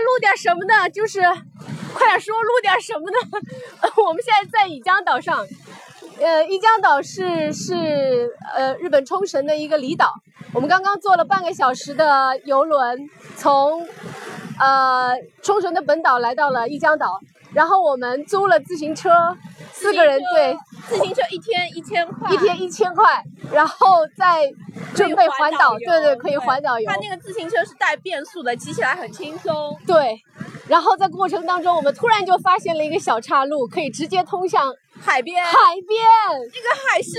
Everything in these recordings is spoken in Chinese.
录点什么呢？就是快点说，录点什么呢？我们现在在宜江岛上，呃，宜江岛是是呃日本冲绳的一个离岛。我们刚刚坐了半个小时的游轮，从呃冲绳的本岛来到了宜江岛，然后我们租了自行车，四个人对，自行车一天一千块，一天一千块，然后再准备环岛，对对，可以环岛游。它那个自行车是带变速的，骑起来很轻松。对，然后在过程当中，我们突然就发现了一个小岔路，可以直接通向海边，海边，那个海是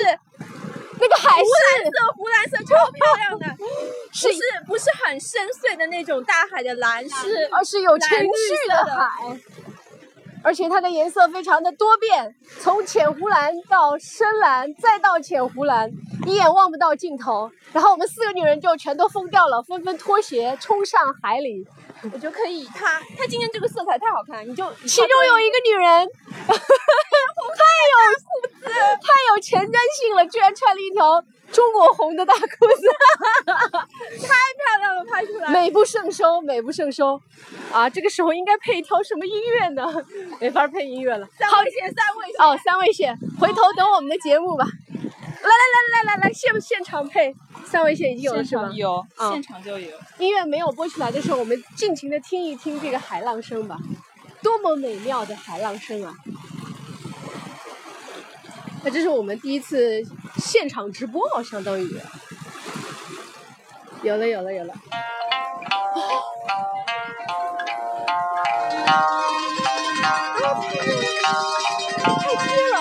那个海湖蓝是色，湖蓝色超漂亮的，是不是不是很深邃的那种大海的蓝，是而是有情绪色的。海，而且它的颜色非常的多变，从浅湖蓝到深蓝，再到浅湖蓝，一眼望不到尽头。然后我们四个女人就全都疯掉了，纷纷脱鞋冲上海里。我就可以，它它今天这个色彩太好看，你就其中有一个女人，太有太有前瞻性了，居然穿了一条中国红的大裤子。太。美不胜收，美不胜收，啊，这个时候应该配一条什么音乐呢？没法配音乐了。三位线，三位线。哦，三位线，回头等我们的节目吧。来来来来来来，现现场配，三位线已经有了是吗？有，啊现场就有。音乐没有播出来的时候，我们尽情的听一听这个海浪声吧，多么美妙的海浪声啊！那这是我们第一次现场直播哦，相当于。有了有了有了。太低了，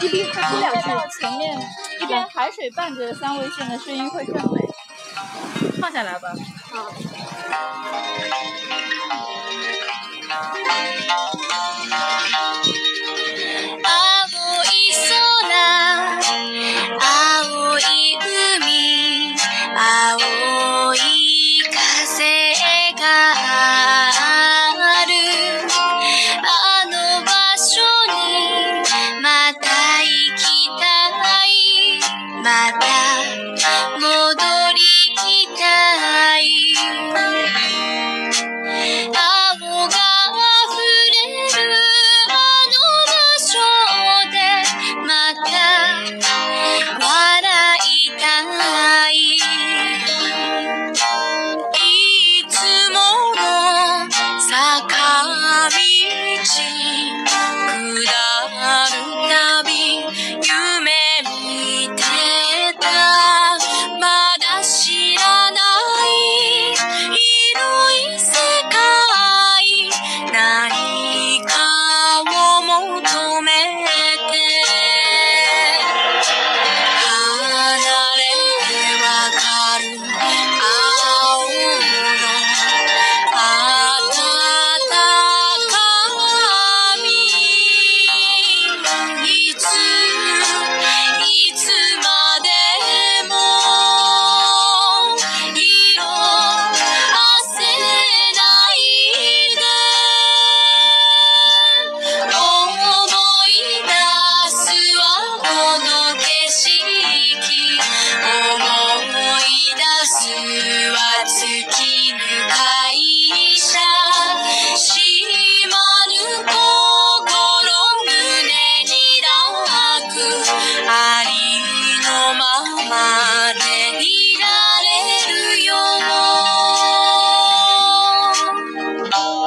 一定快出两句。到前面一边海水伴着三味线的声音会更美。放下来吧。好戻りきたい。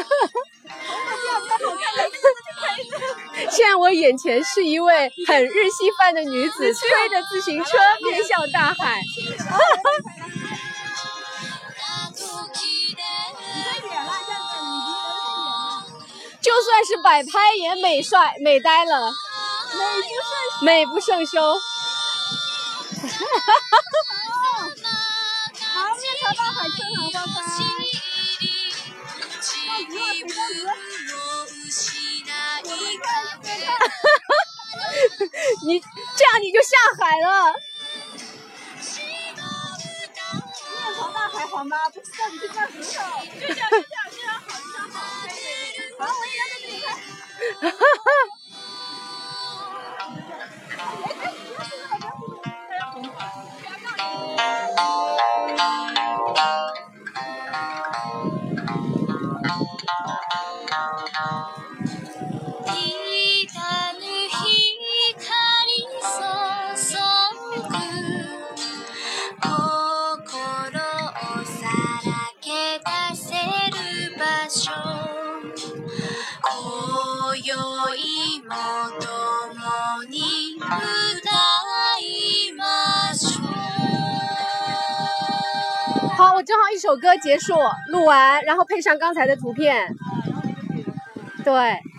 现在我眼前是一位很日系范的女子，推着自行车面向大海。就算是摆拍也美帅美呆了，美不胜收。好，面朝大海，春暖花开。你这样你就下海了。面朝大海好吗？不知道你是这样石好，我正好一首歌结束，录完，然后配上刚才的图片。对。